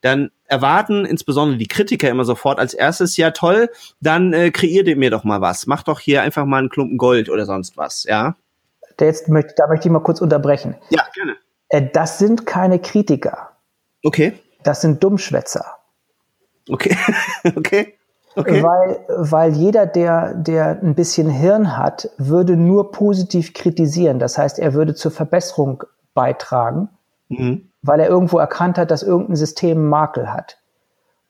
dann erwarten insbesondere die Kritiker immer sofort als erstes, ja toll, dann äh, kreiert mir doch mal was. Mach doch hier einfach mal einen Klumpen Gold oder sonst was, ja. Jetzt möchte, da möchte ich mal kurz unterbrechen. Ja, gerne. Äh, das sind keine Kritiker. Okay. Das sind Dummschwätzer. Okay, okay. Okay. Weil, weil jeder, der, der ein bisschen Hirn hat, würde nur positiv kritisieren. Das heißt, er würde zur Verbesserung beitragen. Mhm weil er irgendwo erkannt hat, dass irgendein System Makel hat.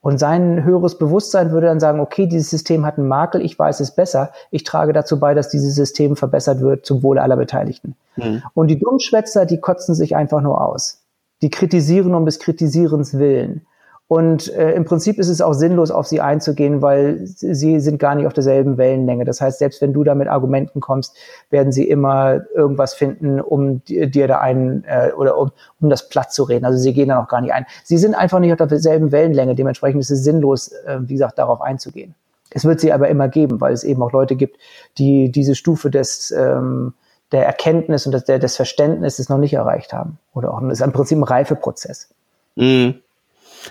Und sein höheres Bewusstsein würde dann sagen, okay, dieses System hat einen Makel, ich weiß es besser, ich trage dazu bei, dass dieses System verbessert wird zum Wohle aller Beteiligten. Mhm. Und die Dummschwätzer, die kotzen sich einfach nur aus. Die kritisieren um des Kritisierens willen. Und äh, im Prinzip ist es auch sinnlos, auf sie einzugehen, weil sie sind gar nicht auf derselben Wellenlänge. Das heißt, selbst wenn du da mit Argumenten kommst, werden sie immer irgendwas finden, um dir da einen äh, oder um, um das Platz zu reden. Also sie gehen da auch gar nicht ein. Sie sind einfach nicht auf derselben Wellenlänge. Dementsprechend ist es sinnlos, äh, wie gesagt, darauf einzugehen. Es wird sie aber immer geben, weil es eben auch Leute gibt, die diese Stufe des ähm, der Erkenntnis und des, der, des Verständnisses noch nicht erreicht haben. Oder auch, das ist im Prinzip ein Reifeprozess. Mhm.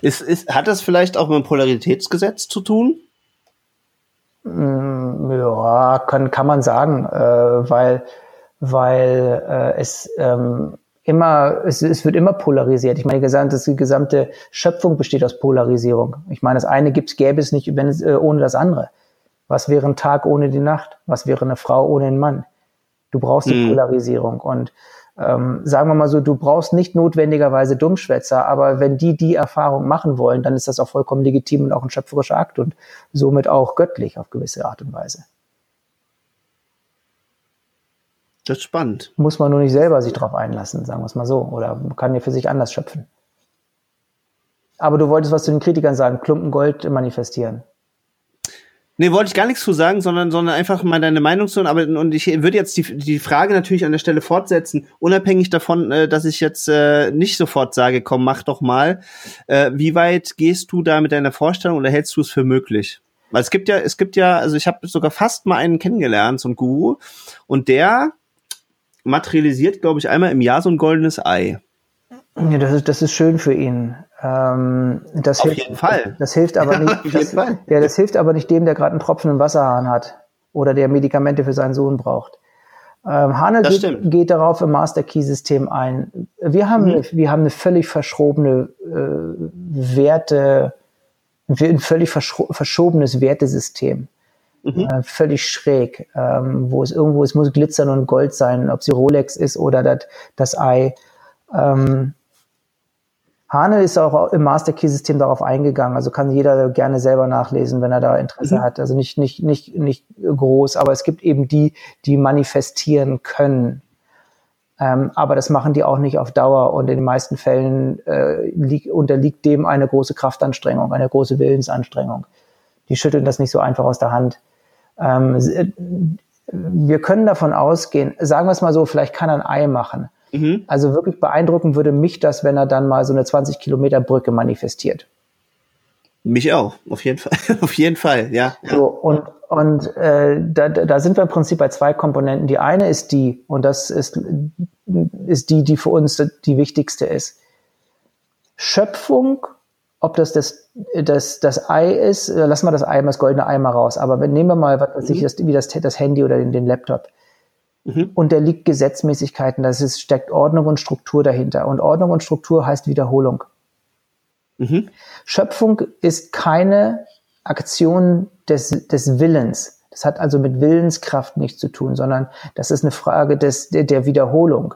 Ist, ist, hat das vielleicht auch mit dem Polaritätsgesetz zu tun? Mm, ja, kann, kann man sagen, äh, weil, weil äh, es ähm, immer, es, es wird immer polarisiert. Ich meine, die gesamte, die gesamte Schöpfung besteht aus Polarisierung. Ich meine, das eine gibt's, gäbe es nicht wenn es, äh, ohne das andere. Was wäre ein Tag ohne die Nacht? Was wäre eine Frau ohne einen Mann? Du brauchst die mhm. Polarisierung und ähm, sagen wir mal so, du brauchst nicht notwendigerweise Dummschwätzer, aber wenn die die Erfahrung machen wollen, dann ist das auch vollkommen legitim und auch ein schöpferischer Akt und somit auch göttlich auf gewisse Art und Weise. Das ist spannend. Muss man nur nicht selber sich drauf einlassen, sagen wir es mal so. Oder kann ja für sich anders schöpfen. Aber du wolltest was zu den Kritikern sagen, Klumpen Gold manifestieren. Nee, wollte ich gar nichts zu sagen, sondern, sondern einfach mal deine Meinung zu. Aber und ich würde jetzt die, die Frage natürlich an der Stelle fortsetzen, unabhängig davon, äh, dass ich jetzt äh, nicht sofort sage, komm, mach doch mal. Äh, wie weit gehst du da mit deiner Vorstellung oder hältst du es für möglich? Weil es gibt ja, es gibt ja, also ich habe sogar fast mal einen kennengelernt, so ein Guru, und der materialisiert, glaube ich, einmal im Jahr so ein goldenes Ei. Ja, das ist, das ist schön für ihn. Ähm, das Auf hilft, jeden Fall. Das hilft aber nicht. Das, ja, das hilft aber nicht dem, der gerade einen Tropfen im Wasserhahn hat oder der Medikamente für seinen Sohn braucht. Ähm, Hane geht, geht, darauf im Master Key System ein. Wir haben, mhm. eine, wir haben eine völlig verschrobene äh, Werte, ein völlig verschobenes Wertesystem. Mhm. Äh, völlig schräg, ähm, wo es irgendwo, es muss glitzern und Gold sein, ob sie Rolex ist oder das, das Ei. Ähm, Hane ist auch im Master Key System darauf eingegangen, also kann jeder gerne selber nachlesen, wenn er da Interesse mhm. hat. Also nicht, nicht, nicht, nicht groß, aber es gibt eben die, die manifestieren können. Ähm, aber das machen die auch nicht auf Dauer und in den meisten Fällen äh, lieg, unterliegt dem eine große Kraftanstrengung, eine große Willensanstrengung. Die schütteln das nicht so einfach aus der Hand. Ähm, äh, wir können davon ausgehen, sagen wir es mal so, vielleicht kann er ein Ei machen. Mhm. Also wirklich beeindrucken würde mich das, wenn er dann mal so eine 20 Kilometer Brücke manifestiert. Mich auch, auf jeden Fall, auf jeden Fall, ja. So, und und äh, da, da sind wir im Prinzip bei zwei Komponenten. Die eine ist die, und das ist, ist die, die für uns die wichtigste ist. Schöpfung, ob das das, das, das Ei ist, lassen wir das Ei, das goldene Ei mal raus, aber wenn, nehmen wir mal, was weiß ich, mhm. das, wie das, das Handy oder den, den Laptop mhm. unterliegt Gesetzmäßigkeiten. Das ist, steckt Ordnung und Struktur dahinter. Und Ordnung und Struktur heißt Wiederholung. Mhm. Schöpfung ist keine Aktion des, des Willens. Das hat also mit Willenskraft nichts zu tun, sondern das ist eine Frage des, der, der Wiederholung.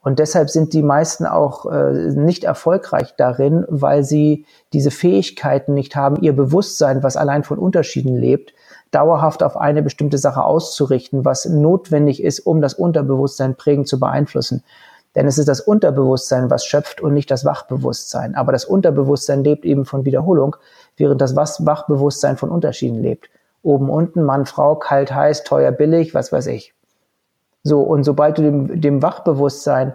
Und deshalb sind die meisten auch äh, nicht erfolgreich darin, weil sie diese Fähigkeiten nicht haben, ihr Bewusstsein, was allein von Unterschieden lebt, dauerhaft auf eine bestimmte Sache auszurichten, was notwendig ist, um das Unterbewusstsein prägend zu beeinflussen. Denn es ist das Unterbewusstsein, was schöpft und nicht das Wachbewusstsein. Aber das Unterbewusstsein lebt eben von Wiederholung, während das Wachbewusstsein von Unterschieden lebt. Oben, unten, Mann, Frau, kalt, heiß, teuer, billig, was weiß ich. So, und sobald du dem, dem Wachbewusstsein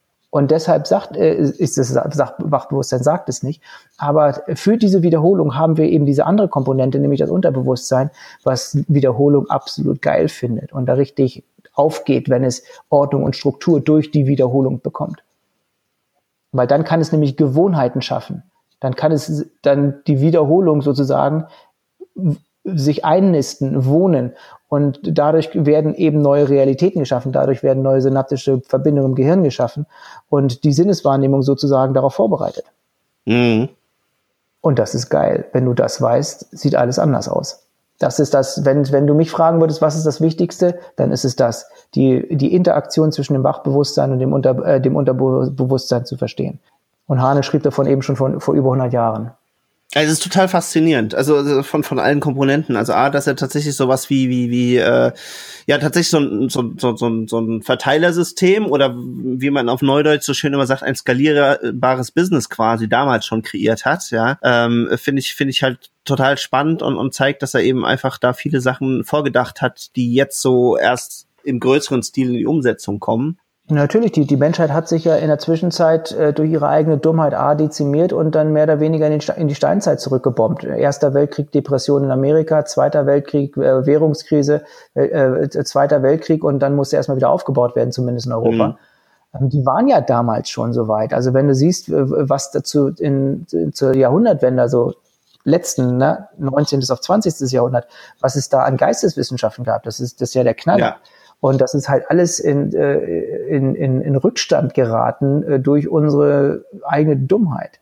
Und deshalb sagt, äh, ist das Wachbewusstsein sagt es nicht. Aber für diese Wiederholung haben wir eben diese andere Komponente, nämlich das Unterbewusstsein, was Wiederholung absolut geil findet und da richtig aufgeht, wenn es Ordnung und Struktur durch die Wiederholung bekommt. Weil dann kann es nämlich Gewohnheiten schaffen. Dann kann es dann die Wiederholung sozusagen sich einnisten, wohnen. Und dadurch werden eben neue Realitäten geschaffen, dadurch werden neue synaptische Verbindungen im Gehirn geschaffen und die Sinneswahrnehmung sozusagen darauf vorbereitet. Mhm. Und das ist geil. Wenn du das weißt, sieht alles anders aus. Das ist das, wenn, wenn du mich fragen würdest, was ist das Wichtigste, dann ist es das, die, die Interaktion zwischen dem Wachbewusstsein und dem, Unter, äh, dem Unterbewusstsein zu verstehen. Und Hane schrieb davon eben schon von, vor über 100 Jahren. Also es ist total faszinierend, also, also von von allen Komponenten. Also a, dass er tatsächlich sowas wie wie wie äh, ja tatsächlich so ein so, so, so, so ein Verteilersystem oder wie man auf Neudeutsch so schön immer sagt, ein skalierbares Business quasi damals schon kreiert hat. Ja, ähm, finde ich finde ich halt total spannend und und zeigt, dass er eben einfach da viele Sachen vorgedacht hat, die jetzt so erst im größeren Stil in die Umsetzung kommen. Natürlich, die, die Menschheit hat sich ja in der Zwischenzeit äh, durch ihre eigene Dummheit A dezimiert und dann mehr oder weniger in, den, in die Steinzeit zurückgebombt. Erster Weltkrieg, Depression in Amerika, Zweiter Weltkrieg, äh, Währungskrise, äh, äh, Zweiter Weltkrieg und dann musste erstmal wieder aufgebaut werden, zumindest in Europa. Mhm. Ähm, die waren ja damals schon so weit. Also wenn du siehst, was dazu in, in zur Jahrhundertwende, also letzten, ne, 19. auf 20. Jahrhundert, was es da an Geisteswissenschaften gab, das ist, das ist ja der Knaller. Ja. Und das ist halt alles in, äh, in, in, in Rückstand geraten äh, durch unsere eigene Dummheit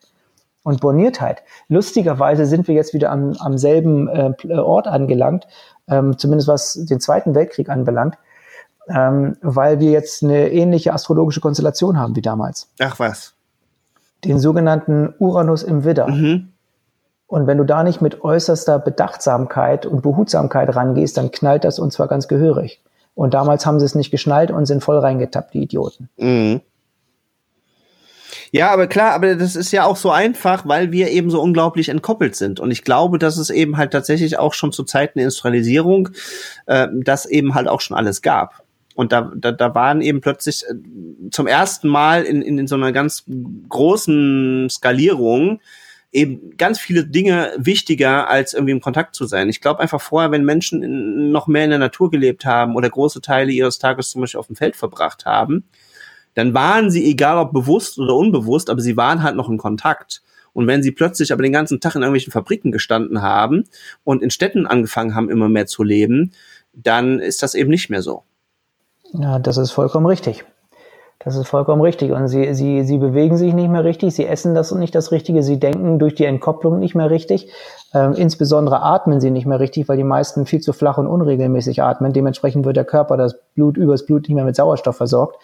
und Borniertheit. Lustigerweise sind wir jetzt wieder am, am selben äh, Ort angelangt, ähm, zumindest was den Zweiten Weltkrieg anbelangt, ähm, weil wir jetzt eine ähnliche astrologische Konstellation haben wie damals. Ach was. Den sogenannten Uranus im Widder. Mhm. Und wenn du da nicht mit äußerster Bedachtsamkeit und Behutsamkeit rangehst, dann knallt das und zwar ganz gehörig. Und damals haben sie es nicht geschnallt und sind voll reingetappt, die Idioten. Mhm. Ja, aber klar, aber das ist ja auch so einfach, weil wir eben so unglaublich entkoppelt sind. Und ich glaube, dass es eben halt tatsächlich auch schon zu Zeiten der Industrialisierung äh, das eben halt auch schon alles gab. Und da, da, da waren eben plötzlich äh, zum ersten Mal in, in, in so einer ganz großen Skalierung eben ganz viele Dinge wichtiger, als irgendwie im Kontakt zu sein. Ich glaube einfach vorher, wenn Menschen in, noch mehr in der Natur gelebt haben oder große Teile ihres Tages zum Beispiel auf dem Feld verbracht haben, dann waren sie, egal ob bewusst oder unbewusst, aber sie waren halt noch in Kontakt. Und wenn sie plötzlich aber den ganzen Tag in irgendwelchen Fabriken gestanden haben und in Städten angefangen haben, immer mehr zu leben, dann ist das eben nicht mehr so. Ja, das ist vollkommen richtig. Das ist vollkommen richtig. Und sie, sie, sie bewegen sich nicht mehr richtig, sie essen das und nicht das Richtige, sie denken durch die Entkopplung nicht mehr richtig. Ähm, insbesondere atmen sie nicht mehr richtig, weil die meisten viel zu flach und unregelmäßig atmen. Dementsprechend wird der Körper das Blut übers Blut nicht mehr mit Sauerstoff versorgt.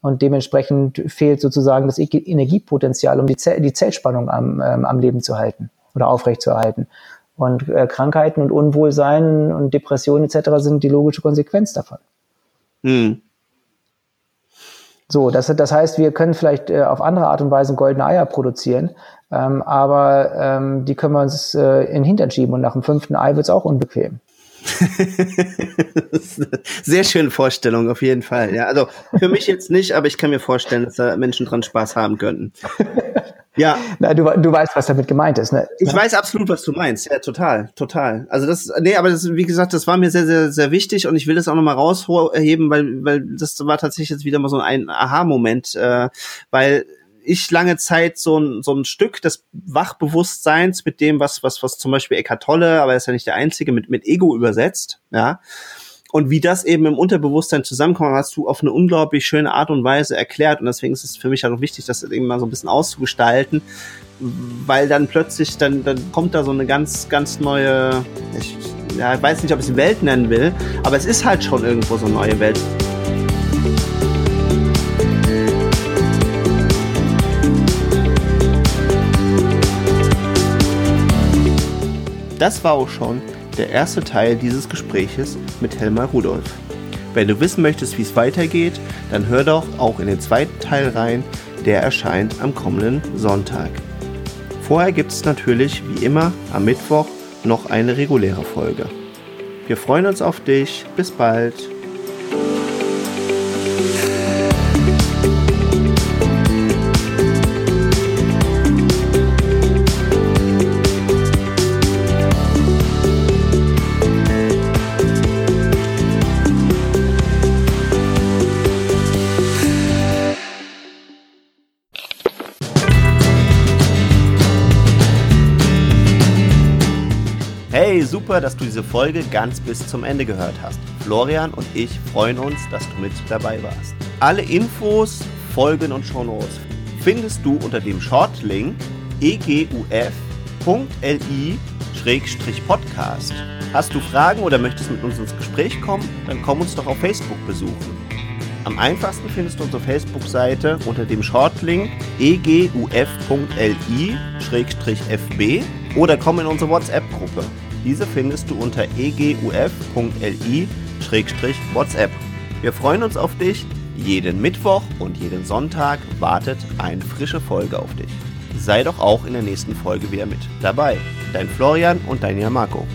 Und dementsprechend fehlt sozusagen das Energiepotenzial, um die, Zell die Zellspannung am, ähm, am Leben zu halten oder aufrechtzuerhalten. Und äh, Krankheiten und Unwohlsein und Depressionen etc. sind die logische Konsequenz davon. Hm. So, das, das heißt, wir können vielleicht äh, auf andere Art und Weise goldene Eier produzieren, ähm, aber ähm, die können wir uns äh, in den Hintern schieben und nach dem fünften Ei wird's auch unbequem. Sehr schöne Vorstellung, auf jeden Fall. Ja, also für mich jetzt nicht, aber ich kann mir vorstellen, dass da Menschen dran Spaß haben könnten. Ja. Na, du, du weißt, was damit gemeint ist, ne? Ich weiß absolut, was du meinst. Ja, total, total. Also das, nee, aber das, wie gesagt, das war mir sehr, sehr, sehr wichtig und ich will das auch nochmal rausheben, weil, weil das war tatsächlich jetzt wieder mal so ein Aha-Moment, äh, weil ich lange Zeit so ein, so ein Stück des Wachbewusstseins mit dem, was, was, was zum Beispiel Eckart Tolle, aber er ist ja nicht der Einzige, mit, mit Ego übersetzt, ja. Und wie das eben im Unterbewusstsein zusammenkommt, hast du auf eine unglaublich schöne Art und Weise erklärt. Und deswegen ist es für mich halt auch wichtig, das eben mal so ein bisschen auszugestalten, weil dann plötzlich, dann, dann kommt da so eine ganz, ganz neue, ich, ja, ich weiß nicht, ob ich es Welt nennen will, aber es ist halt schon irgendwo so eine neue Welt. Das war auch schon der erste Teil dieses Gespräches mit Helmar Rudolf. Wenn du wissen möchtest, wie es weitergeht, dann hör doch auch in den zweiten Teil rein, der erscheint am kommenden Sonntag. Vorher gibt es natürlich, wie immer, am Mittwoch noch eine reguläre Folge. Wir freuen uns auf dich. Bis bald. Super, dass du diese Folge ganz bis zum Ende gehört hast. Florian und ich freuen uns, dass du mit dabei warst. Alle Infos, Folgen und Shownotes findest du unter dem Shortlink eguf.li-podcast. Hast du Fragen oder möchtest mit uns ins Gespräch kommen, dann komm uns doch auf Facebook besuchen. Am einfachsten findest du unsere Facebook-Seite unter dem Shortlink eguf.li-fb oder komm in unsere WhatsApp-Gruppe. Diese findest du unter eguf.li-whatsapp. Wir freuen uns auf dich. Jeden Mittwoch und jeden Sonntag wartet eine frische Folge auf dich. Sei doch auch in der nächsten Folge wieder mit dabei. Dein Florian und dein Jan Marco.